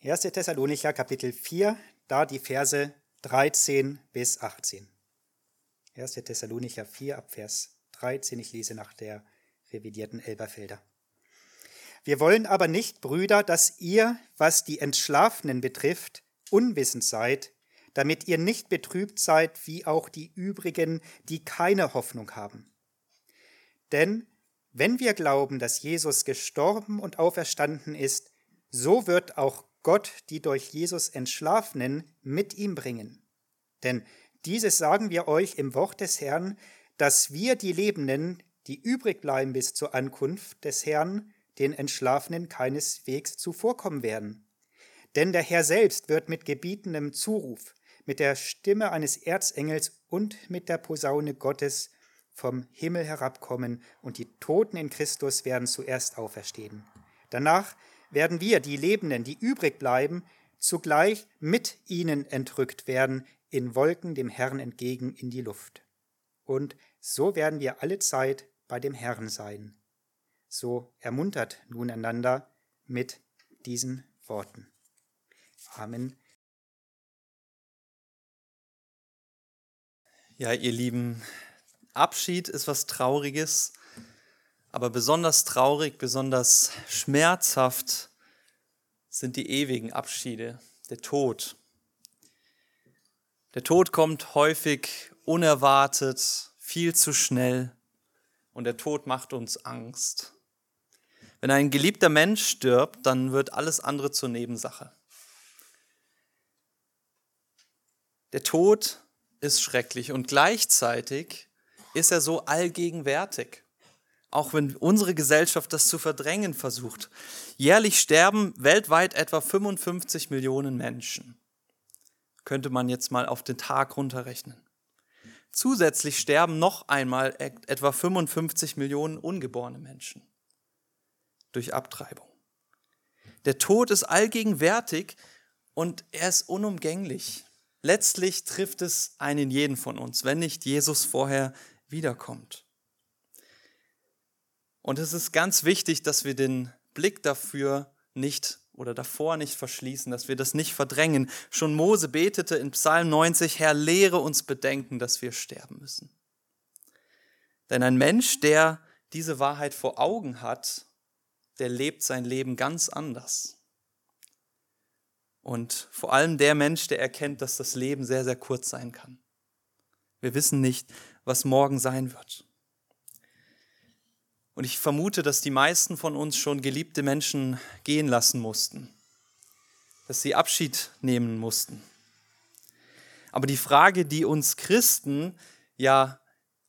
1. Thessalonicher Kapitel 4, da die Verse 13 bis 18. 1. Thessalonicher 4 ab Vers 13, ich lese nach der revidierten Elberfelder. Wir wollen aber nicht, Brüder, dass ihr, was die Entschlafenen betrifft, unwissend seid, damit ihr nicht betrübt seid wie auch die übrigen, die keine Hoffnung haben. Denn wenn wir glauben, dass Jesus gestorben und auferstanden ist, so wird auch Gott die durch Jesus Entschlafenen mit ihm bringen. Denn dieses sagen wir euch im Wort des Herrn, dass wir die Lebenden, die übrig bleiben bis zur Ankunft des Herrn, den Entschlafenen keineswegs zuvorkommen werden. Denn der Herr selbst wird mit gebietendem Zuruf, mit der Stimme eines Erzengels und mit der Posaune Gottes vom Himmel herabkommen, und die Toten in Christus werden zuerst auferstehen. Danach werden wir, die Lebenden, die übrig bleiben, zugleich mit ihnen entrückt werden in Wolken dem Herrn entgegen in die Luft. Und so werden wir alle Zeit bei dem Herrn sein. So ermuntert nun einander mit diesen Worten. Amen. Ja, ihr Lieben, Abschied ist was Trauriges, aber besonders traurig, besonders schmerzhaft sind die ewigen Abschiede, der Tod. Der Tod kommt häufig unerwartet, viel zu schnell und der Tod macht uns Angst. Wenn ein geliebter Mensch stirbt, dann wird alles andere zur Nebensache. Der Tod ist schrecklich und gleichzeitig ist er so allgegenwärtig auch wenn unsere Gesellschaft das zu verdrängen versucht. Jährlich sterben weltweit etwa 55 Millionen Menschen. Könnte man jetzt mal auf den Tag runterrechnen. Zusätzlich sterben noch einmal etwa 55 Millionen ungeborene Menschen durch Abtreibung. Der Tod ist allgegenwärtig und er ist unumgänglich. Letztlich trifft es einen jeden von uns, wenn nicht Jesus vorher wiederkommt. Und es ist ganz wichtig, dass wir den Blick dafür nicht oder davor nicht verschließen, dass wir das nicht verdrängen. Schon Mose betete in Psalm 90, Herr, lehre uns bedenken, dass wir sterben müssen. Denn ein Mensch, der diese Wahrheit vor Augen hat, der lebt sein Leben ganz anders. Und vor allem der Mensch, der erkennt, dass das Leben sehr, sehr kurz sein kann. Wir wissen nicht, was morgen sein wird. Und ich vermute, dass die meisten von uns schon geliebte Menschen gehen lassen mussten, dass sie Abschied nehmen mussten. Aber die Frage, die uns Christen ja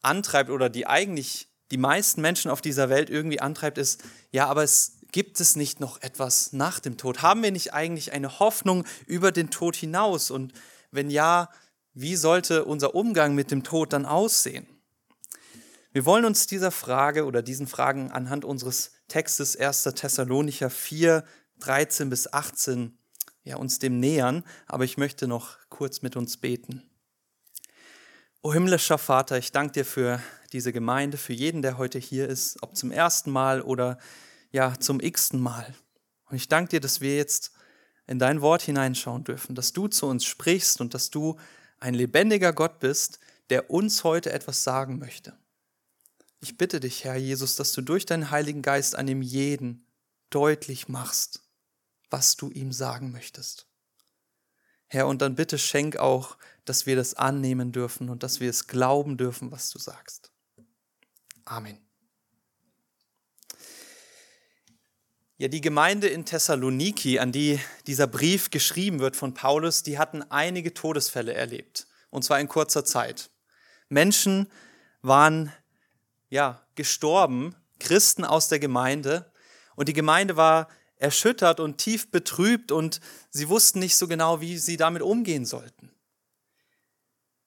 antreibt oder die eigentlich die meisten Menschen auf dieser Welt irgendwie antreibt, ist, ja, aber es gibt es nicht noch etwas nach dem Tod? Haben wir nicht eigentlich eine Hoffnung über den Tod hinaus? Und wenn ja, wie sollte unser Umgang mit dem Tod dann aussehen? Wir wollen uns dieser Frage oder diesen Fragen anhand unseres Textes 1. Thessalonicher 4, 13 bis 18 ja, uns dem nähern, aber ich möchte noch kurz mit uns beten. O himmlischer Vater, ich danke dir für diese Gemeinde, für jeden, der heute hier ist, ob zum ersten Mal oder ja zum x-ten Mal. Und ich danke dir, dass wir jetzt in dein Wort hineinschauen dürfen, dass du zu uns sprichst und dass du ein lebendiger Gott bist, der uns heute etwas sagen möchte. Ich bitte dich, Herr Jesus, dass du durch deinen Heiligen Geist an dem jeden deutlich machst, was du ihm sagen möchtest. Herr, und dann bitte schenk auch, dass wir das annehmen dürfen und dass wir es glauben dürfen, was du sagst. Amen. Ja, die Gemeinde in Thessaloniki, an die dieser Brief geschrieben wird von Paulus, die hatten einige Todesfälle erlebt, und zwar in kurzer Zeit. Menschen waren ja, gestorben, Christen aus der Gemeinde. Und die Gemeinde war erschüttert und tief betrübt und sie wussten nicht so genau, wie sie damit umgehen sollten.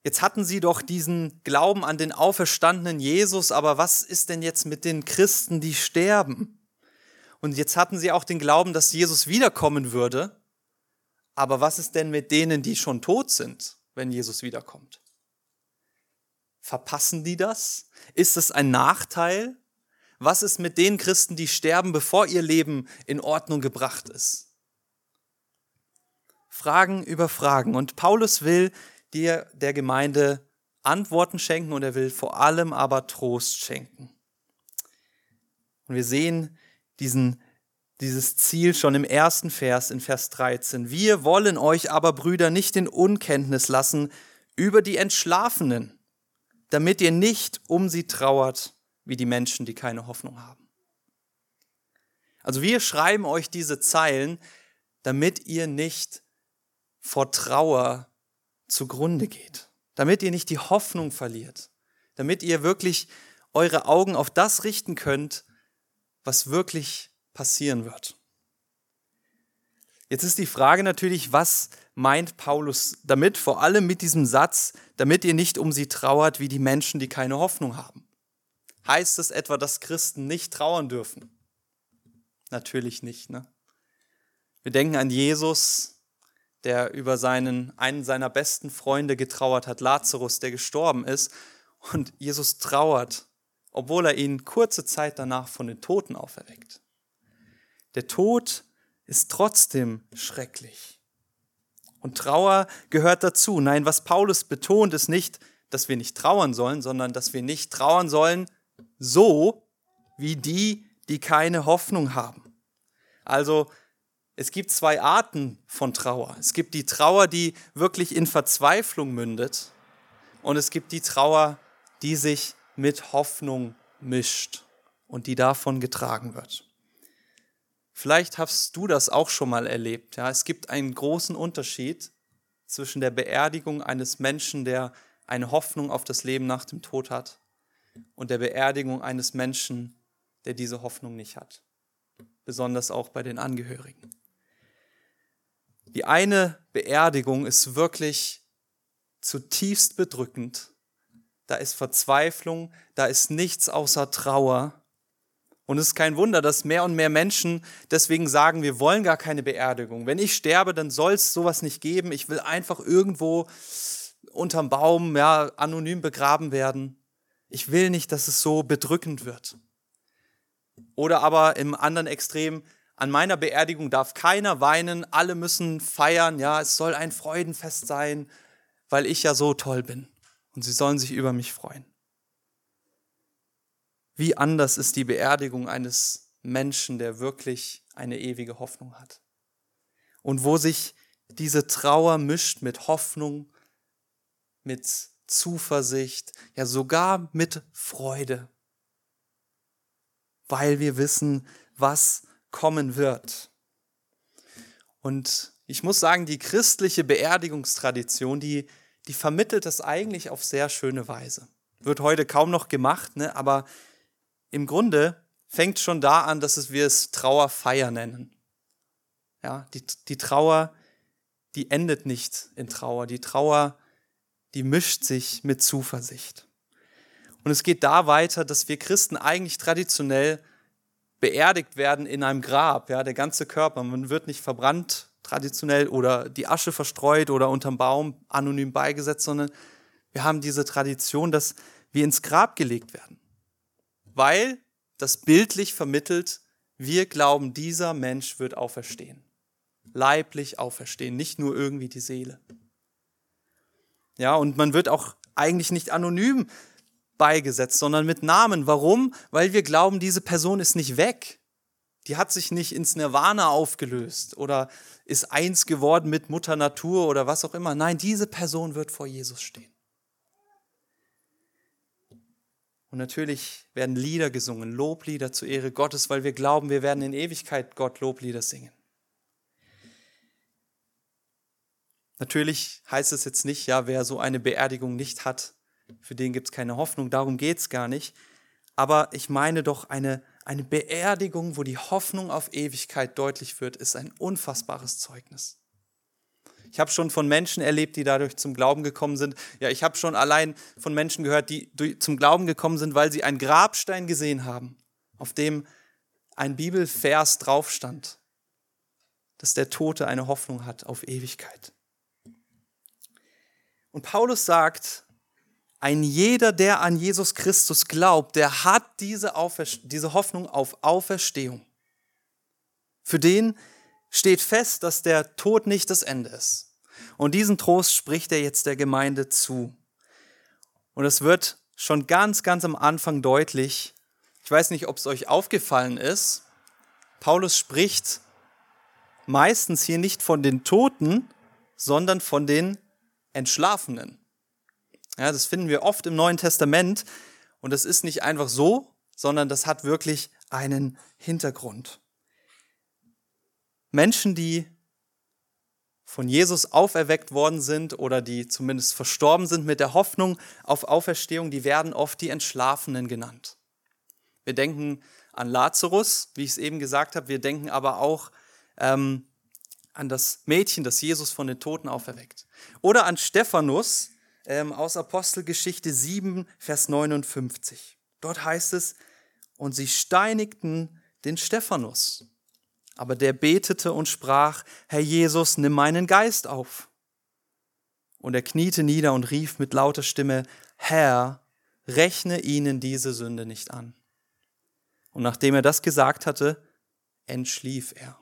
Jetzt hatten sie doch diesen Glauben an den auferstandenen Jesus, aber was ist denn jetzt mit den Christen, die sterben? Und jetzt hatten sie auch den Glauben, dass Jesus wiederkommen würde, aber was ist denn mit denen, die schon tot sind, wenn Jesus wiederkommt? Verpassen die das? Ist es ein Nachteil? Was ist mit den Christen, die sterben, bevor ihr Leben in Ordnung gebracht ist? Fragen über Fragen. Und Paulus will dir der Gemeinde Antworten schenken und er will vor allem aber Trost schenken. Und wir sehen diesen, dieses Ziel schon im ersten Vers, in Vers 13. Wir wollen euch aber, Brüder, nicht in Unkenntnis lassen über die Entschlafenen, damit ihr nicht um sie trauert, wie die Menschen, die keine Hoffnung haben. Also wir schreiben euch diese Zeilen, damit ihr nicht vor Trauer zugrunde geht, damit ihr nicht die Hoffnung verliert, damit ihr wirklich eure Augen auf das richten könnt, was wirklich passieren wird. Jetzt ist die Frage natürlich, was meint Paulus damit, vor allem mit diesem Satz, damit ihr nicht um sie trauert wie die Menschen, die keine Hoffnung haben. Heißt es etwa, dass Christen nicht trauern dürfen? Natürlich nicht. Ne? Wir denken an Jesus, der über seinen, einen seiner besten Freunde getrauert hat, Lazarus, der gestorben ist. Und Jesus trauert, obwohl er ihn kurze Zeit danach von den Toten auferweckt. Der Tod ist trotzdem schrecklich. Und Trauer gehört dazu. Nein, was Paulus betont, ist nicht, dass wir nicht trauern sollen, sondern dass wir nicht trauern sollen, so wie die, die keine Hoffnung haben. Also es gibt zwei Arten von Trauer. Es gibt die Trauer, die wirklich in Verzweiflung mündet. Und es gibt die Trauer, die sich mit Hoffnung mischt und die davon getragen wird. Vielleicht hast du das auch schon mal erlebt. Ja, es gibt einen großen Unterschied zwischen der Beerdigung eines Menschen, der eine Hoffnung auf das Leben nach dem Tod hat, und der Beerdigung eines Menschen, der diese Hoffnung nicht hat. Besonders auch bei den Angehörigen. Die eine Beerdigung ist wirklich zutiefst bedrückend. Da ist Verzweiflung, da ist nichts außer Trauer. Und es ist kein Wunder, dass mehr und mehr Menschen deswegen sagen, wir wollen gar keine Beerdigung. Wenn ich sterbe, dann soll es sowas nicht geben. Ich will einfach irgendwo unterm Baum, ja, anonym begraben werden. Ich will nicht, dass es so bedrückend wird. Oder aber im anderen Extrem, an meiner Beerdigung darf keiner weinen, alle müssen feiern, ja, es soll ein Freudenfest sein, weil ich ja so toll bin und sie sollen sich über mich freuen. Wie anders ist die Beerdigung eines Menschen, der wirklich eine ewige Hoffnung hat. Und wo sich diese Trauer mischt mit Hoffnung, mit Zuversicht, ja sogar mit Freude, weil wir wissen, was kommen wird. Und ich muss sagen, die christliche Beerdigungstradition, die, die vermittelt das eigentlich auf sehr schöne Weise. Wird heute kaum noch gemacht, ne? aber im Grunde fängt schon da an, dass wir es Trauerfeier nennen. Ja, die, die Trauer, die endet nicht in Trauer. Die Trauer, die mischt sich mit Zuversicht. Und es geht da weiter, dass wir Christen eigentlich traditionell beerdigt werden in einem Grab, ja, der ganze Körper. Man wird nicht verbrannt traditionell oder die Asche verstreut oder unterm Baum anonym beigesetzt, sondern wir haben diese Tradition, dass wir ins Grab gelegt werden. Weil das bildlich vermittelt, wir glauben, dieser Mensch wird auferstehen. Leiblich auferstehen, nicht nur irgendwie die Seele. Ja, und man wird auch eigentlich nicht anonym beigesetzt, sondern mit Namen. Warum? Weil wir glauben, diese Person ist nicht weg. Die hat sich nicht ins Nirvana aufgelöst oder ist eins geworden mit Mutter Natur oder was auch immer. Nein, diese Person wird vor Jesus stehen. Und natürlich werden Lieder gesungen, Loblieder zur Ehre Gottes, weil wir glauben, wir werden in Ewigkeit Gott Loblieder singen. Natürlich heißt es jetzt nicht, ja, wer so eine Beerdigung nicht hat, für den gibt es keine Hoffnung, darum geht es gar nicht. Aber ich meine doch, eine, eine Beerdigung, wo die Hoffnung auf Ewigkeit deutlich wird, ist ein unfassbares Zeugnis. Ich habe schon von Menschen erlebt, die dadurch zum Glauben gekommen sind. Ja, ich habe schon allein von Menschen gehört, die zum Glauben gekommen sind, weil sie einen Grabstein gesehen haben, auf dem ein Bibelvers drauf stand, dass der Tote eine Hoffnung hat auf Ewigkeit. Und Paulus sagt, ein jeder, der an Jesus Christus glaubt, der hat diese, diese Hoffnung auf Auferstehung. Für den steht fest, dass der Tod nicht das Ende ist. Und diesen Trost spricht er jetzt der Gemeinde zu. Und es wird schon ganz, ganz am Anfang deutlich, ich weiß nicht, ob es euch aufgefallen ist, Paulus spricht meistens hier nicht von den Toten, sondern von den Entschlafenen. Ja, das finden wir oft im Neuen Testament und das ist nicht einfach so, sondern das hat wirklich einen Hintergrund. Menschen, die von Jesus auferweckt worden sind oder die zumindest verstorben sind mit der Hoffnung auf Auferstehung, die werden oft die Entschlafenen genannt. Wir denken an Lazarus, wie ich es eben gesagt habe, wir denken aber auch ähm, an das Mädchen, das Jesus von den Toten auferweckt. Oder an Stephanus ähm, aus Apostelgeschichte 7, Vers 59. Dort heißt es, und sie steinigten den Stephanus. Aber der betete und sprach, Herr Jesus, nimm meinen Geist auf. Und er kniete nieder und rief mit lauter Stimme, Herr, rechne ihnen diese Sünde nicht an. Und nachdem er das gesagt hatte, entschlief er.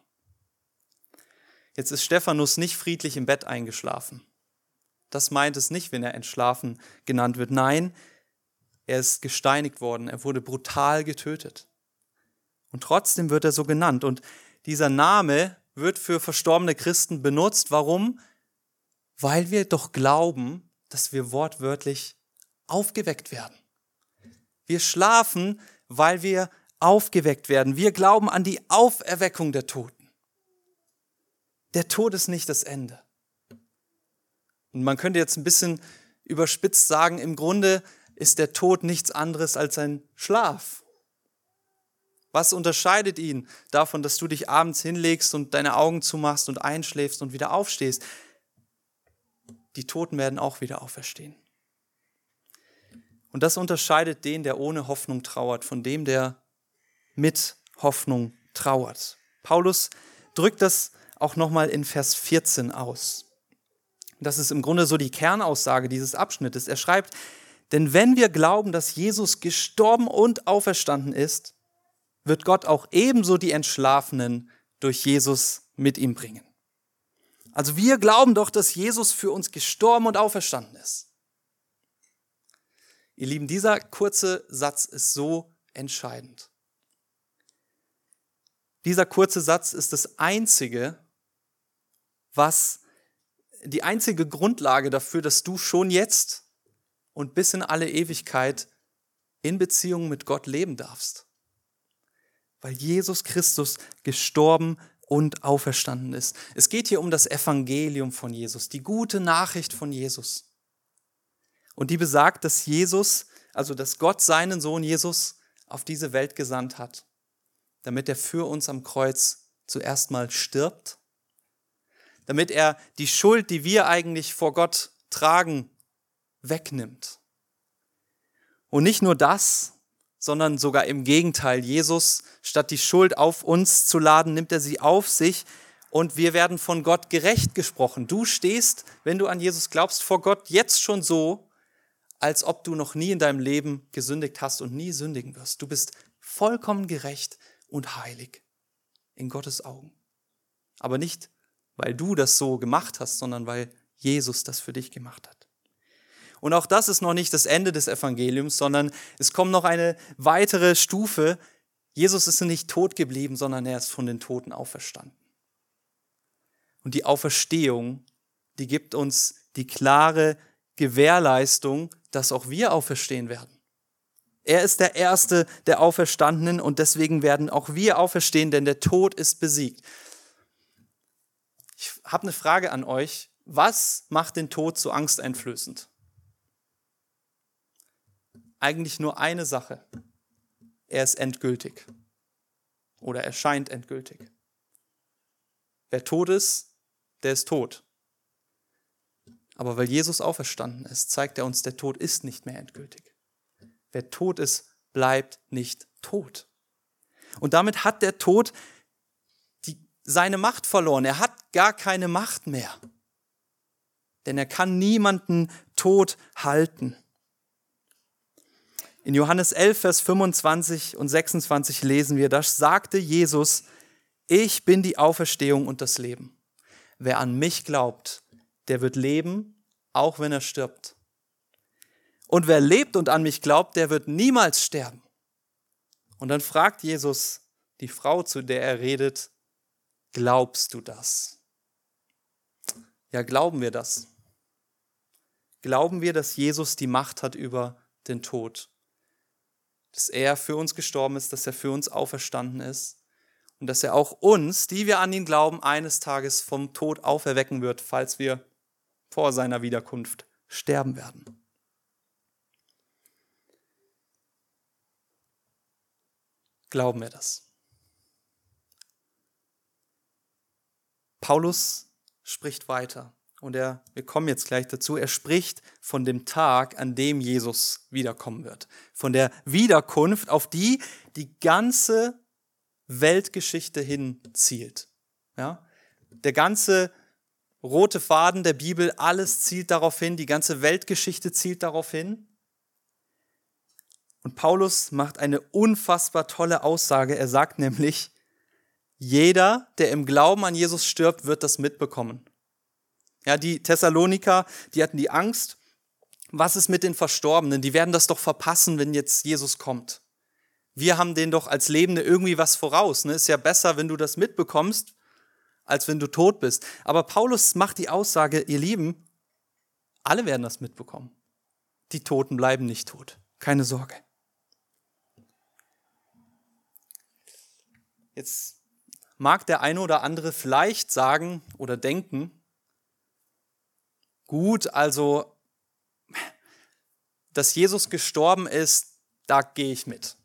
Jetzt ist Stephanus nicht friedlich im Bett eingeschlafen. Das meint es nicht, wenn er entschlafen genannt wird. Nein, er ist gesteinigt worden, er wurde brutal getötet. Und trotzdem wird er so genannt. Und dieser Name wird für verstorbene Christen benutzt. Warum? Weil wir doch glauben, dass wir wortwörtlich aufgeweckt werden. Wir schlafen, weil wir aufgeweckt werden. Wir glauben an die Auferweckung der Toten. Der Tod ist nicht das Ende. Und man könnte jetzt ein bisschen überspitzt sagen, im Grunde ist der Tod nichts anderes als ein Schlaf. Was unterscheidet ihn davon, dass du dich abends hinlegst und deine Augen zumachst und einschläfst und wieder aufstehst? Die Toten werden auch wieder auferstehen. Und das unterscheidet den, der ohne Hoffnung trauert, von dem, der mit Hoffnung trauert. Paulus drückt das auch nochmal in Vers 14 aus. Das ist im Grunde so die Kernaussage dieses Abschnittes. Er schreibt, denn wenn wir glauben, dass Jesus gestorben und auferstanden ist, wird Gott auch ebenso die Entschlafenen durch Jesus mit ihm bringen. Also wir glauben doch, dass Jesus für uns gestorben und auferstanden ist. Ihr Lieben, dieser kurze Satz ist so entscheidend. Dieser kurze Satz ist das einzige, was die einzige Grundlage dafür, dass du schon jetzt und bis in alle Ewigkeit in Beziehung mit Gott leben darfst. Weil Jesus Christus gestorben und auferstanden ist. Es geht hier um das Evangelium von Jesus, die gute Nachricht von Jesus. Und die besagt, dass Jesus, also dass Gott seinen Sohn Jesus auf diese Welt gesandt hat, damit er für uns am Kreuz zuerst mal stirbt damit er die Schuld, die wir eigentlich vor Gott tragen, wegnimmt. Und nicht nur das, sondern sogar im Gegenteil. Jesus, statt die Schuld auf uns zu laden, nimmt er sie auf sich und wir werden von Gott gerecht gesprochen. Du stehst, wenn du an Jesus glaubst, vor Gott jetzt schon so, als ob du noch nie in deinem Leben gesündigt hast und nie sündigen wirst. Du bist vollkommen gerecht und heilig in Gottes Augen. Aber nicht weil du das so gemacht hast, sondern weil Jesus das für dich gemacht hat. Und auch das ist noch nicht das Ende des Evangeliums, sondern es kommt noch eine weitere Stufe. Jesus ist nicht tot geblieben, sondern er ist von den Toten auferstanden. Und die Auferstehung, die gibt uns die klare Gewährleistung, dass auch wir auferstehen werden. Er ist der Erste der Auferstandenen und deswegen werden auch wir auferstehen, denn der Tod ist besiegt. Ich habe eine Frage an euch. Was macht den Tod so angsteinflößend? Eigentlich nur eine Sache. Er ist endgültig. Oder er scheint endgültig. Wer tot ist, der ist tot. Aber weil Jesus auferstanden ist, zeigt er uns, der Tod ist nicht mehr endgültig. Wer tot ist, bleibt nicht tot. Und damit hat der Tod seine Macht verloren. Er hat gar keine Macht mehr. Denn er kann niemanden tot halten. In Johannes 11, Vers 25 und 26 lesen wir, das sagte Jesus, ich bin die Auferstehung und das Leben. Wer an mich glaubt, der wird leben, auch wenn er stirbt. Und wer lebt und an mich glaubt, der wird niemals sterben. Und dann fragt Jesus die Frau, zu der er redet, glaubst du das? Ja, glauben wir das? Glauben wir, dass Jesus die Macht hat über den Tod? Dass er für uns gestorben ist, dass er für uns auferstanden ist und dass er auch uns, die wir an ihn glauben, eines Tages vom Tod auferwecken wird, falls wir vor seiner Wiederkunft sterben werden. Glauben wir das? Paulus spricht weiter und er, wir kommen jetzt gleich dazu, er spricht von dem Tag, an dem Jesus wiederkommen wird. Von der Wiederkunft, auf die die ganze Weltgeschichte hinzielt. Ja? Der ganze rote Faden der Bibel, alles zielt darauf hin, die ganze Weltgeschichte zielt darauf hin. Und Paulus macht eine unfassbar tolle Aussage. Er sagt nämlich, jeder, der im Glauben an Jesus stirbt, wird das mitbekommen. Ja, die Thessaloniker, die hatten die Angst, was ist mit den Verstorbenen? Die werden das doch verpassen, wenn jetzt Jesus kommt. Wir haben denen doch als Lebende irgendwie was voraus. Ne? Ist ja besser, wenn du das mitbekommst, als wenn du tot bist. Aber Paulus macht die Aussage, ihr Lieben, alle werden das mitbekommen. Die Toten bleiben nicht tot. Keine Sorge. Jetzt mag der eine oder andere vielleicht sagen oder denken, gut, also, dass Jesus gestorben ist, da gehe ich mit.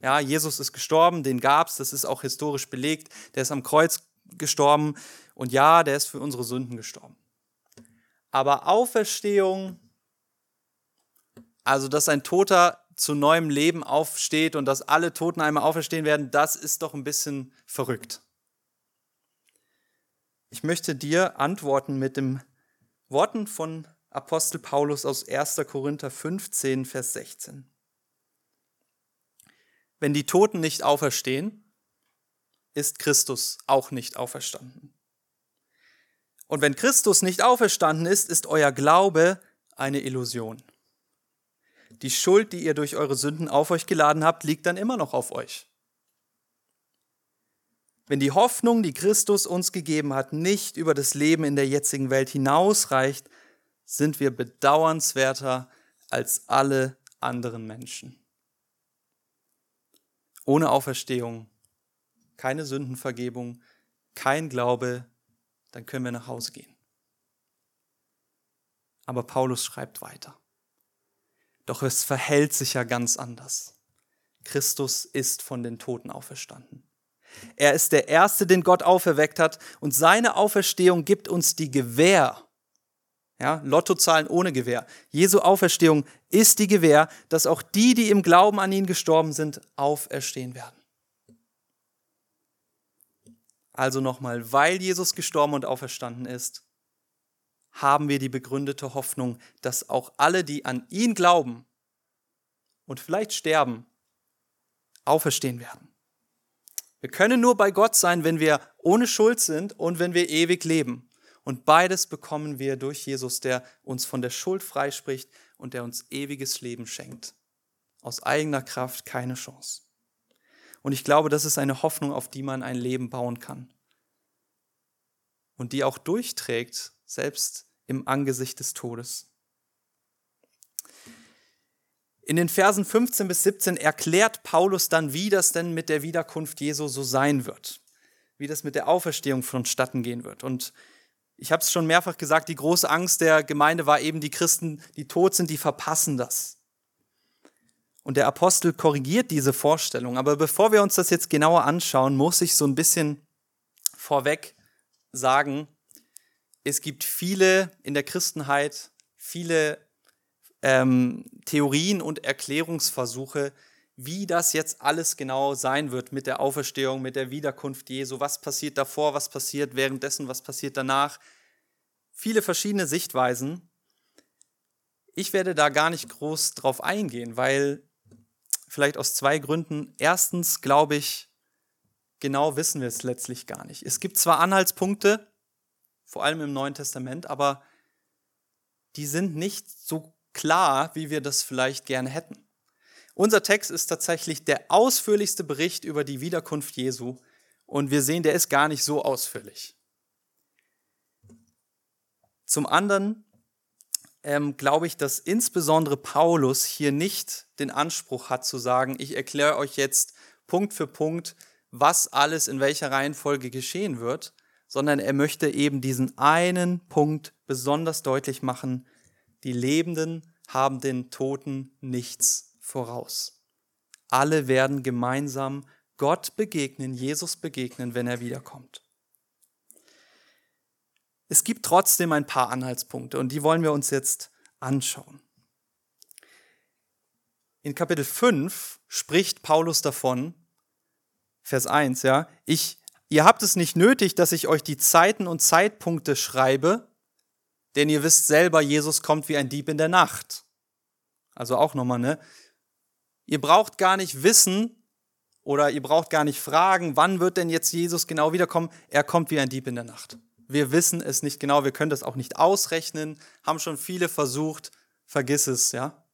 Ja, Jesus ist gestorben, den gab es, das ist auch historisch belegt. Der ist am Kreuz gestorben und ja, der ist für unsere Sünden gestorben. Aber Auferstehung, also dass ein Toter zu neuem Leben aufsteht und dass alle Toten einmal auferstehen werden, das ist doch ein bisschen verrückt. Ich möchte dir antworten mit den Worten von Apostel Paulus aus 1. Korinther 15, Vers 16. Wenn die Toten nicht auferstehen, ist Christus auch nicht auferstanden. Und wenn Christus nicht auferstanden ist, ist euer Glaube eine Illusion. Die Schuld, die ihr durch eure Sünden auf euch geladen habt, liegt dann immer noch auf euch. Wenn die Hoffnung, die Christus uns gegeben hat, nicht über das Leben in der jetzigen Welt hinausreicht, sind wir bedauernswerter als alle anderen Menschen. Ohne Auferstehung, keine Sündenvergebung, kein Glaube, dann können wir nach Hause gehen. Aber Paulus schreibt weiter. Doch es verhält sich ja ganz anders. Christus ist von den Toten auferstanden. Er ist der Erste, den Gott auferweckt hat und seine Auferstehung gibt uns die Gewähr. Ja, Lottozahlen ohne Gewähr. Jesu Auferstehung ist die Gewähr, dass auch die, die im Glauben an ihn gestorben sind, auferstehen werden. Also nochmal, weil Jesus gestorben und auferstanden ist, haben wir die begründete Hoffnung, dass auch alle, die an ihn glauben und vielleicht sterben, auferstehen werden. Wir können nur bei Gott sein, wenn wir ohne Schuld sind und wenn wir ewig leben. Und beides bekommen wir durch Jesus, der uns von der Schuld freispricht und der uns ewiges Leben schenkt. Aus eigener Kraft keine Chance. Und ich glaube, das ist eine Hoffnung, auf die man ein Leben bauen kann. Und die auch durchträgt, selbst im Angesicht des Todes. In den Versen 15 bis 17 erklärt Paulus dann, wie das denn mit der Wiederkunft Jesu so sein wird, wie das mit der Auferstehung vonstatten gehen wird. Und ich habe es schon mehrfach gesagt, die große Angst der Gemeinde war eben, die Christen, die tot sind, die verpassen das. Und der Apostel korrigiert diese Vorstellung. Aber bevor wir uns das jetzt genauer anschauen, muss ich so ein bisschen vorweg sagen, es gibt viele in der Christenheit, viele ähm, Theorien und Erklärungsversuche, wie das jetzt alles genau sein wird mit der Auferstehung, mit der Wiederkunft Jesu. Was passiert davor, was passiert währenddessen, was passiert danach. Viele verschiedene Sichtweisen. Ich werde da gar nicht groß drauf eingehen, weil vielleicht aus zwei Gründen. Erstens glaube ich, genau wissen wir es letztlich gar nicht. Es gibt zwar Anhaltspunkte, vor allem im Neuen Testament, aber die sind nicht so klar, wie wir das vielleicht gerne hätten. Unser Text ist tatsächlich der ausführlichste Bericht über die Wiederkunft Jesu und wir sehen, der ist gar nicht so ausführlich. Zum anderen ähm, glaube ich, dass insbesondere Paulus hier nicht den Anspruch hat zu sagen, ich erkläre euch jetzt Punkt für Punkt, was alles in welcher Reihenfolge geschehen wird, sondern er möchte eben diesen einen Punkt besonders deutlich machen, die Lebenden haben den Toten nichts voraus. Alle werden gemeinsam Gott begegnen, Jesus begegnen, wenn er wiederkommt. Es gibt trotzdem ein paar Anhaltspunkte und die wollen wir uns jetzt anschauen. In Kapitel 5 spricht Paulus davon, Vers 1, ja, ich, ihr habt es nicht nötig, dass ich euch die Zeiten und Zeitpunkte schreibe, denn ihr wisst selber, Jesus kommt wie ein Dieb in der Nacht. Also auch nochmal, ne? Ihr braucht gar nicht wissen oder ihr braucht gar nicht fragen, wann wird denn jetzt Jesus genau wiederkommen? Er kommt wie ein Dieb in der Nacht. Wir wissen es nicht genau, wir können das auch nicht ausrechnen, haben schon viele versucht, vergiss es, ja?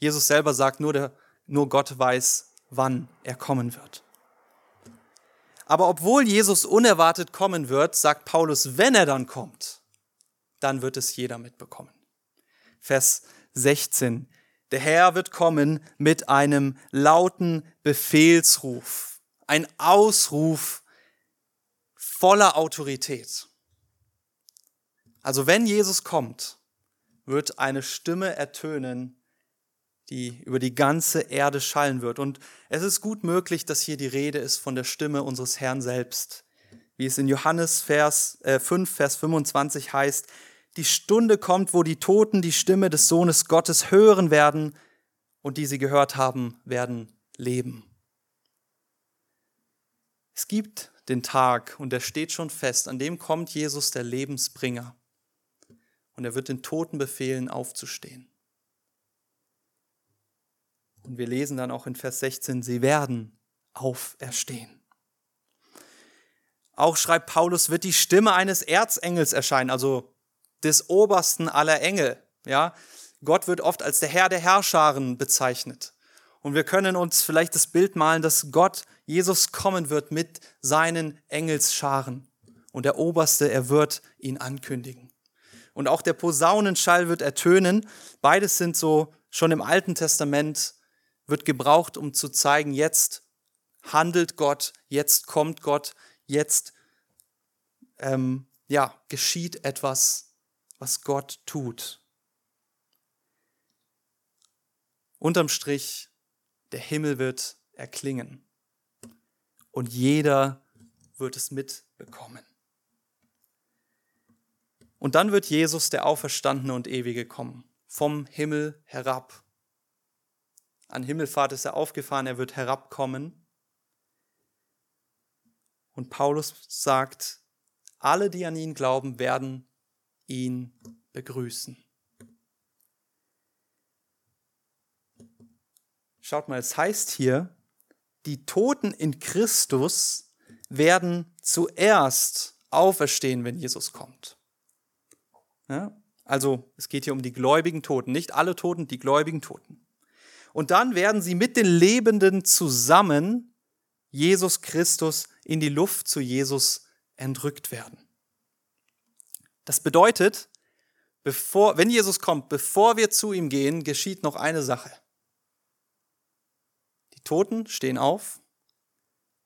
Jesus selber sagt, nur, der, nur Gott weiß, wann er kommen wird. Aber obwohl Jesus unerwartet kommen wird, sagt Paulus, wenn er dann kommt, dann wird es jeder mitbekommen. Vers 16. Der Herr wird kommen mit einem lauten Befehlsruf, ein Ausruf voller Autorität. Also wenn Jesus kommt, wird eine Stimme ertönen, die über die ganze Erde schallen wird. Und es ist gut möglich, dass hier die Rede ist von der Stimme unseres Herrn selbst. Wie es in Johannes Vers, äh, 5, Vers 25 heißt, die Stunde kommt, wo die Toten die Stimme des Sohnes Gottes hören werden und die sie gehört haben, werden leben. Es gibt den Tag und der steht schon fest, an dem kommt Jesus, der Lebensbringer. Und er wird den Toten befehlen, aufzustehen. Und wir lesen dann auch in Vers 16, sie werden auferstehen. Auch schreibt Paulus, wird die Stimme eines Erzengels erscheinen, also des obersten aller Engel. Ja, Gott wird oft als der Herr der Herrscharen bezeichnet. Und wir können uns vielleicht das Bild malen, dass Gott, Jesus kommen wird mit seinen Engelsscharen. Und der Oberste, er wird ihn ankündigen. Und auch der Posaunenschall wird ertönen. Beides sind so schon im Alten Testament wird gebraucht, um zu zeigen, jetzt handelt Gott, jetzt kommt Gott, jetzt ähm, ja, geschieht etwas was Gott tut. Unterm Strich, der Himmel wird erklingen und jeder wird es mitbekommen. Und dann wird Jesus, der Auferstandene und Ewige, kommen, vom Himmel herab. An Himmelfahrt ist er aufgefahren, er wird herabkommen. Und Paulus sagt, alle, die an ihn glauben, werden ihn begrüßen. Schaut mal, es heißt hier, die Toten in Christus werden zuerst auferstehen, wenn Jesus kommt. Ja? Also es geht hier um die gläubigen Toten, nicht alle Toten, die gläubigen Toten. Und dann werden sie mit den Lebenden zusammen Jesus Christus in die Luft zu Jesus entrückt werden. Das bedeutet, bevor, wenn Jesus kommt, bevor wir zu ihm gehen, geschieht noch eine Sache. Die Toten stehen auf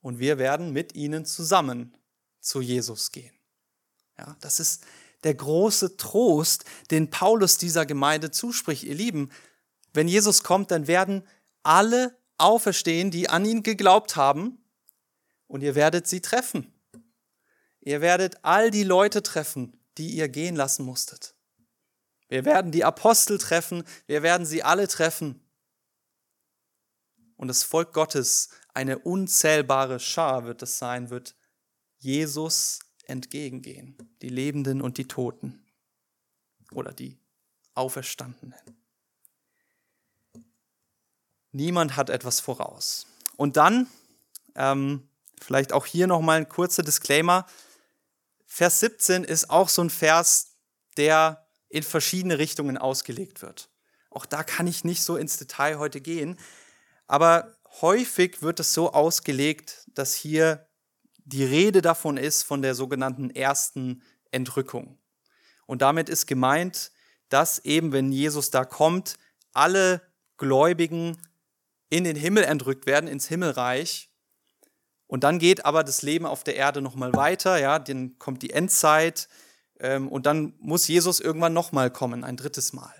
und wir werden mit ihnen zusammen zu Jesus gehen. Ja, das ist der große Trost, den Paulus dieser Gemeinde zuspricht. Ihr Lieben, wenn Jesus kommt, dann werden alle auferstehen, die an ihn geglaubt haben, und ihr werdet sie treffen. Ihr werdet all die Leute treffen, die ihr gehen lassen musstet. Wir werden die Apostel treffen, wir werden sie alle treffen. Und das Volk Gottes, eine unzählbare Schar wird es sein, wird Jesus entgegengehen, die Lebenden und die Toten oder die Auferstandenen. Niemand hat etwas voraus. Und dann ähm, Vielleicht auch hier nochmal ein kurzer Disclaimer. Vers 17 ist auch so ein Vers, der in verschiedene Richtungen ausgelegt wird. Auch da kann ich nicht so ins Detail heute gehen, aber häufig wird es so ausgelegt, dass hier die Rede davon ist von der sogenannten ersten Entrückung. Und damit ist gemeint, dass eben, wenn Jesus da kommt, alle Gläubigen in den Himmel entrückt werden, ins Himmelreich. Und dann geht aber das Leben auf der Erde nochmal weiter, ja, dann kommt die Endzeit ähm, und dann muss Jesus irgendwann nochmal kommen, ein drittes Mal.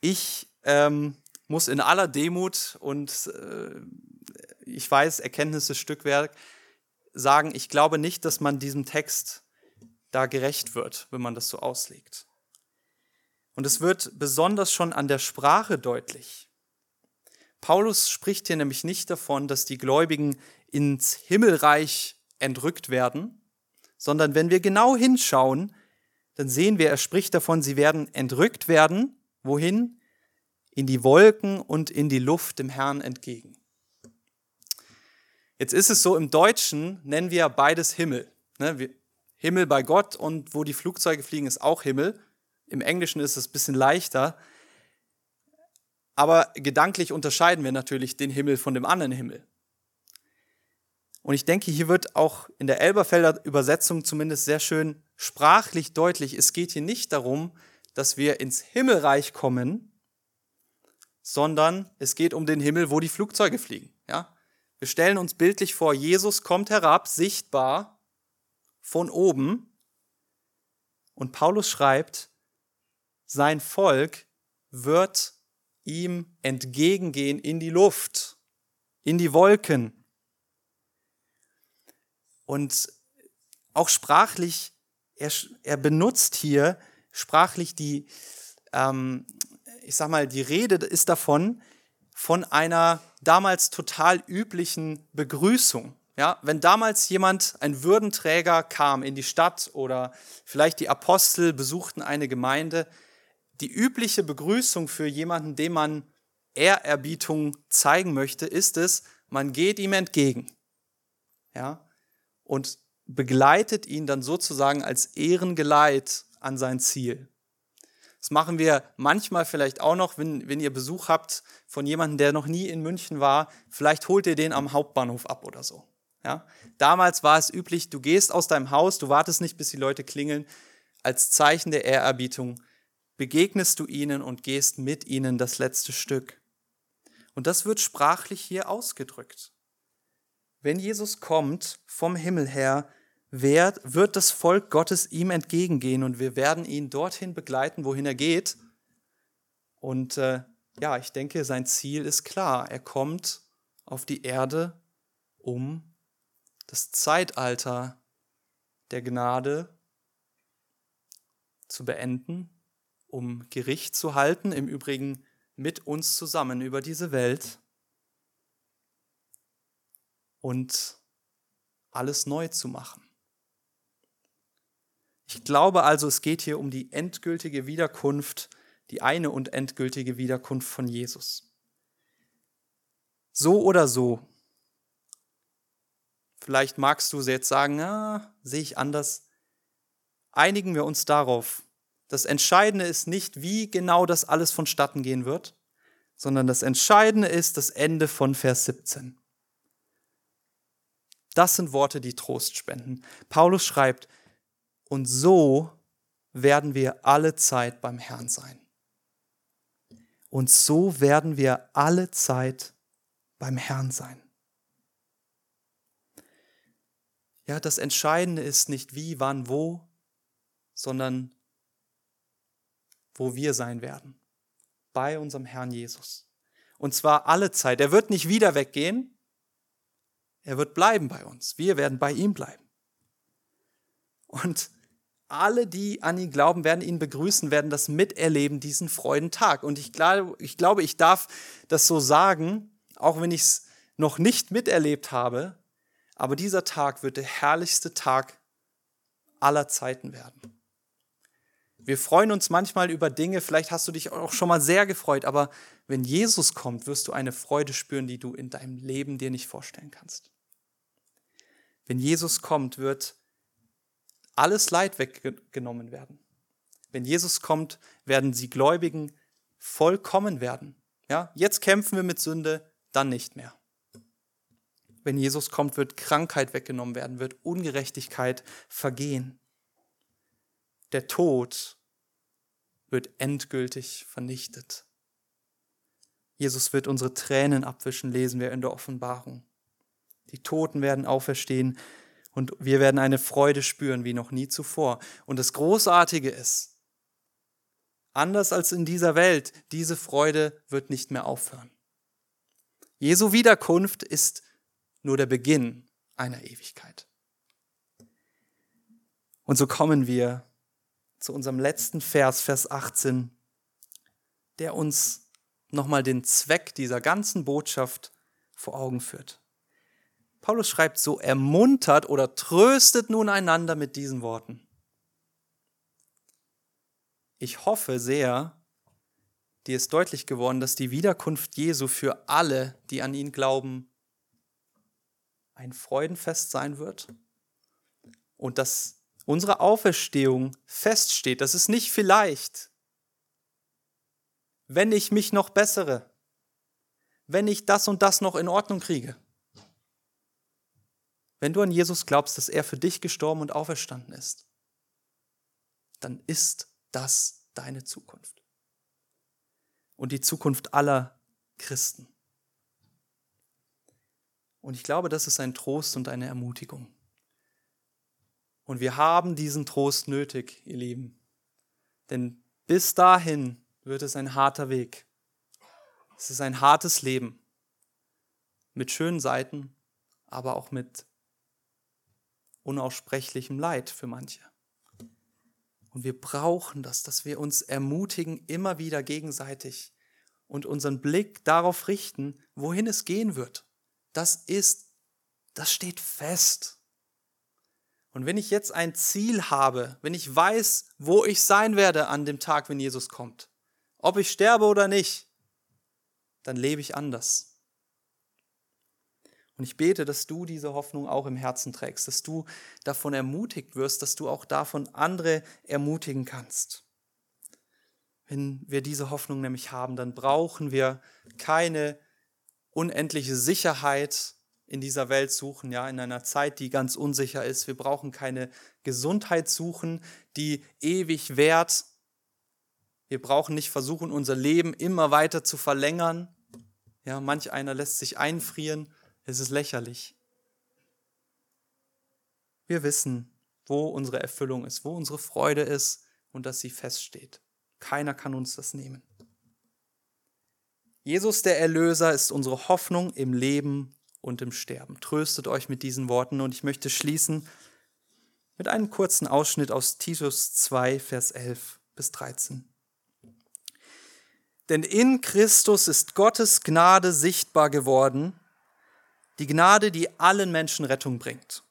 Ich ähm, muss in aller Demut und äh, ich weiß, Erkenntnis ist Stückwerk, sagen, ich glaube nicht, dass man diesem Text da gerecht wird, wenn man das so auslegt. Und es wird besonders schon an der Sprache deutlich. Paulus spricht hier nämlich nicht davon, dass die Gläubigen ins Himmelreich entrückt werden, sondern wenn wir genau hinschauen, dann sehen wir, er spricht davon, sie werden entrückt werden. Wohin? In die Wolken und in die Luft dem Herrn entgegen. Jetzt ist es so, im Deutschen nennen wir beides Himmel. Ne? Himmel bei Gott und wo die Flugzeuge fliegen, ist auch Himmel. Im Englischen ist es ein bisschen leichter. Aber gedanklich unterscheiden wir natürlich den Himmel von dem anderen Himmel. Und ich denke, hier wird auch in der Elberfelder Übersetzung zumindest sehr schön sprachlich deutlich, es geht hier nicht darum, dass wir ins Himmelreich kommen, sondern es geht um den Himmel, wo die Flugzeuge fliegen. Ja? Wir stellen uns bildlich vor, Jesus kommt herab, sichtbar von oben. Und Paulus schreibt, sein Volk wird ihm entgegengehen in die Luft, in die Wolken. Und auch sprachlich, er, er benutzt hier sprachlich die, ähm, ich sag mal, die Rede ist davon, von einer damals total üblichen Begrüßung. Ja, wenn damals jemand, ein Würdenträger kam in die Stadt oder vielleicht die Apostel besuchten eine Gemeinde, die übliche Begrüßung für jemanden, dem man Ehrerbietung zeigen möchte, ist es, man geht ihm entgegen. Ja, und begleitet ihn dann sozusagen als Ehrengeleit an sein Ziel. Das machen wir manchmal vielleicht auch noch, wenn, wenn ihr Besuch habt von jemandem, der noch nie in München war. Vielleicht holt ihr den am Hauptbahnhof ab oder so. Ja? Damals war es üblich, du gehst aus deinem Haus, du wartest nicht, bis die Leute klingeln. Als Zeichen der Ehrerbietung begegnest du ihnen und gehst mit ihnen das letzte Stück. Und das wird sprachlich hier ausgedrückt. Wenn Jesus kommt vom Himmel her, wird das Volk Gottes ihm entgegengehen und wir werden ihn dorthin begleiten, wohin er geht. Und äh, ja, ich denke, sein Ziel ist klar. Er kommt auf die Erde, um das Zeitalter der Gnade zu beenden, um Gericht zu halten, im Übrigen mit uns zusammen über diese Welt und alles neu zu machen. Ich glaube also, es geht hier um die endgültige Wiederkunft, die eine und endgültige Wiederkunft von Jesus. So oder so. Vielleicht magst du jetzt sagen, ah, sehe ich anders. Einigen wir uns darauf. Das Entscheidende ist nicht, wie genau das alles vonstatten gehen wird, sondern das Entscheidende ist das Ende von Vers 17. Das sind Worte, die Trost spenden. Paulus schreibt, und so werden wir alle Zeit beim Herrn sein. Und so werden wir alle Zeit beim Herrn sein. Ja, das Entscheidende ist nicht wie, wann, wo, sondern wo wir sein werden. Bei unserem Herrn Jesus. Und zwar alle Zeit. Er wird nicht wieder weggehen. Er wird bleiben bei uns. Wir werden bei ihm bleiben. Und alle, die an ihn glauben, werden ihn begrüßen, werden das miterleben, diesen Freudentag. Und ich glaube, ich, glaube, ich darf das so sagen, auch wenn ich es noch nicht miterlebt habe, aber dieser Tag wird der herrlichste Tag aller Zeiten werden. Wir freuen uns manchmal über Dinge, vielleicht hast du dich auch schon mal sehr gefreut, aber wenn Jesus kommt, wirst du eine Freude spüren, die du in deinem Leben dir nicht vorstellen kannst. Wenn Jesus kommt, wird alles Leid weggenommen werden. Wenn Jesus kommt, werden sie Gläubigen vollkommen werden. Ja, jetzt kämpfen wir mit Sünde, dann nicht mehr. Wenn Jesus kommt, wird Krankheit weggenommen werden, wird Ungerechtigkeit vergehen. Der Tod wird endgültig vernichtet. Jesus wird unsere Tränen abwischen, lesen wir in der Offenbarung. Die Toten werden auferstehen und wir werden eine Freude spüren wie noch nie zuvor. Und das Großartige ist, anders als in dieser Welt, diese Freude wird nicht mehr aufhören. Jesu Wiederkunft ist nur der Beginn einer Ewigkeit. Und so kommen wir zu unserem letzten Vers, Vers 18, der uns nochmal den Zweck dieser ganzen Botschaft vor Augen führt. Paulus schreibt so, ermuntert oder tröstet nun einander mit diesen Worten. Ich hoffe sehr, dir ist deutlich geworden, dass die Wiederkunft Jesu für alle, die an ihn glauben, ein Freudenfest sein wird und dass unsere Auferstehung feststeht. Das ist nicht vielleicht, wenn ich mich noch bessere, wenn ich das und das noch in Ordnung kriege. Wenn du an Jesus glaubst, dass er für dich gestorben und auferstanden ist, dann ist das deine Zukunft. Und die Zukunft aller Christen. Und ich glaube, das ist ein Trost und eine Ermutigung. Und wir haben diesen Trost nötig, ihr Lieben. Denn bis dahin wird es ein harter Weg. Es ist ein hartes Leben. Mit schönen Seiten, aber auch mit unaussprechlichem Leid für manche. Und wir brauchen das, dass wir uns ermutigen, immer wieder gegenseitig und unseren Blick darauf richten, wohin es gehen wird. Das ist, das steht fest. Und wenn ich jetzt ein Ziel habe, wenn ich weiß, wo ich sein werde an dem Tag, wenn Jesus kommt, ob ich sterbe oder nicht, dann lebe ich anders. Und ich bete, dass du diese Hoffnung auch im Herzen trägst, dass du davon ermutigt wirst, dass du auch davon andere ermutigen kannst. Wenn wir diese Hoffnung nämlich haben, dann brauchen wir keine unendliche Sicherheit in dieser Welt suchen, ja, in einer Zeit, die ganz unsicher ist. Wir brauchen keine Gesundheit suchen, die ewig währt. Wir brauchen nicht versuchen, unser Leben immer weiter zu verlängern. Ja, manch einer lässt sich einfrieren es ist lächerlich. Wir wissen, wo unsere Erfüllung ist, wo unsere Freude ist und dass sie feststeht. Keiner kann uns das nehmen. Jesus der Erlöser ist unsere Hoffnung im Leben und im Sterben. Tröstet euch mit diesen Worten und ich möchte schließen mit einem kurzen Ausschnitt aus Titus 2, Vers 11 bis 13. Denn in Christus ist Gottes Gnade sichtbar geworden, die Gnade, die allen Menschen Rettung bringt.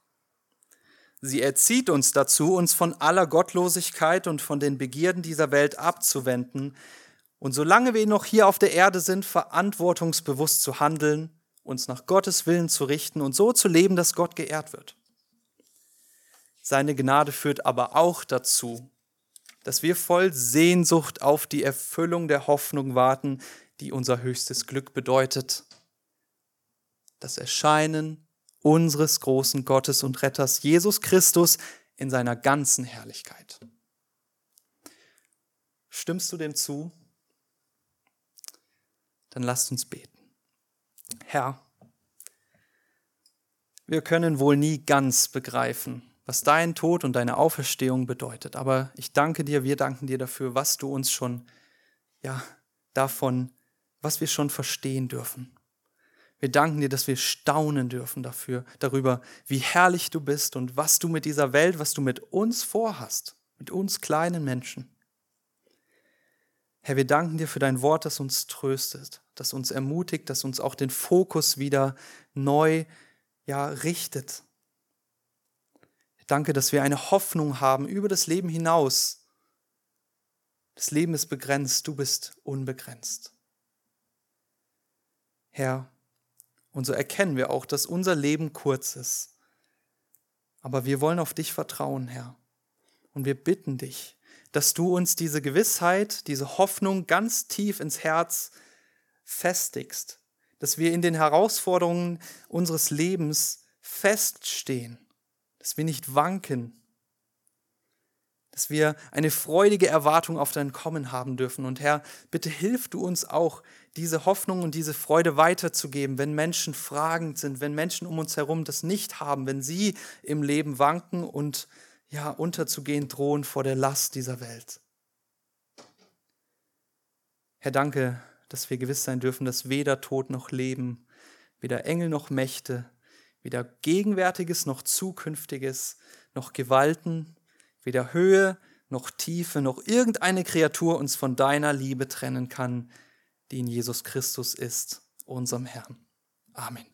Sie erzieht uns dazu, uns von aller Gottlosigkeit und von den Begierden dieser Welt abzuwenden und solange wir noch hier auf der Erde sind, verantwortungsbewusst zu handeln, uns nach Gottes Willen zu richten und so zu leben, dass Gott geehrt wird. Seine Gnade führt aber auch dazu, dass wir voll Sehnsucht auf die Erfüllung der Hoffnung warten, die unser höchstes Glück bedeutet das Erscheinen unseres großen Gottes und Retters Jesus Christus in seiner ganzen Herrlichkeit. Stimmst du dem zu? Dann lasst uns beten. Herr, wir können wohl nie ganz begreifen, was dein Tod und deine Auferstehung bedeutet, aber ich danke dir, wir danken dir dafür, was du uns schon, ja, davon, was wir schon verstehen dürfen. Wir danken dir, dass wir staunen dürfen dafür, darüber, wie herrlich du bist und was du mit dieser Welt, was du mit uns vorhast, mit uns kleinen Menschen. Herr, wir danken dir für dein Wort, das uns tröstet, das uns ermutigt, das uns auch den Fokus wieder neu ja, richtet. Danke, dass wir eine Hoffnung haben über das Leben hinaus, Das Leben ist begrenzt, du bist unbegrenzt. Herr, und so erkennen wir auch, dass unser Leben kurz ist. Aber wir wollen auf dich vertrauen, Herr. Und wir bitten dich, dass du uns diese Gewissheit, diese Hoffnung ganz tief ins Herz festigst, dass wir in den Herausforderungen unseres Lebens feststehen, dass wir nicht wanken, dass wir eine freudige Erwartung auf dein Kommen haben dürfen. Und Herr, bitte hilf du uns auch, diese Hoffnung und diese Freude weiterzugeben, wenn Menschen fragend sind, wenn Menschen um uns herum das nicht haben, wenn sie im Leben wanken und ja, unterzugehen drohen vor der Last dieser Welt. Herr, danke, dass wir gewiss sein dürfen, dass weder Tod noch Leben, weder Engel noch Mächte, weder Gegenwärtiges noch Zukünftiges, noch Gewalten, weder Höhe noch Tiefe noch irgendeine Kreatur uns von deiner Liebe trennen kann, die in Jesus Christus ist, unserem Herrn. Amen.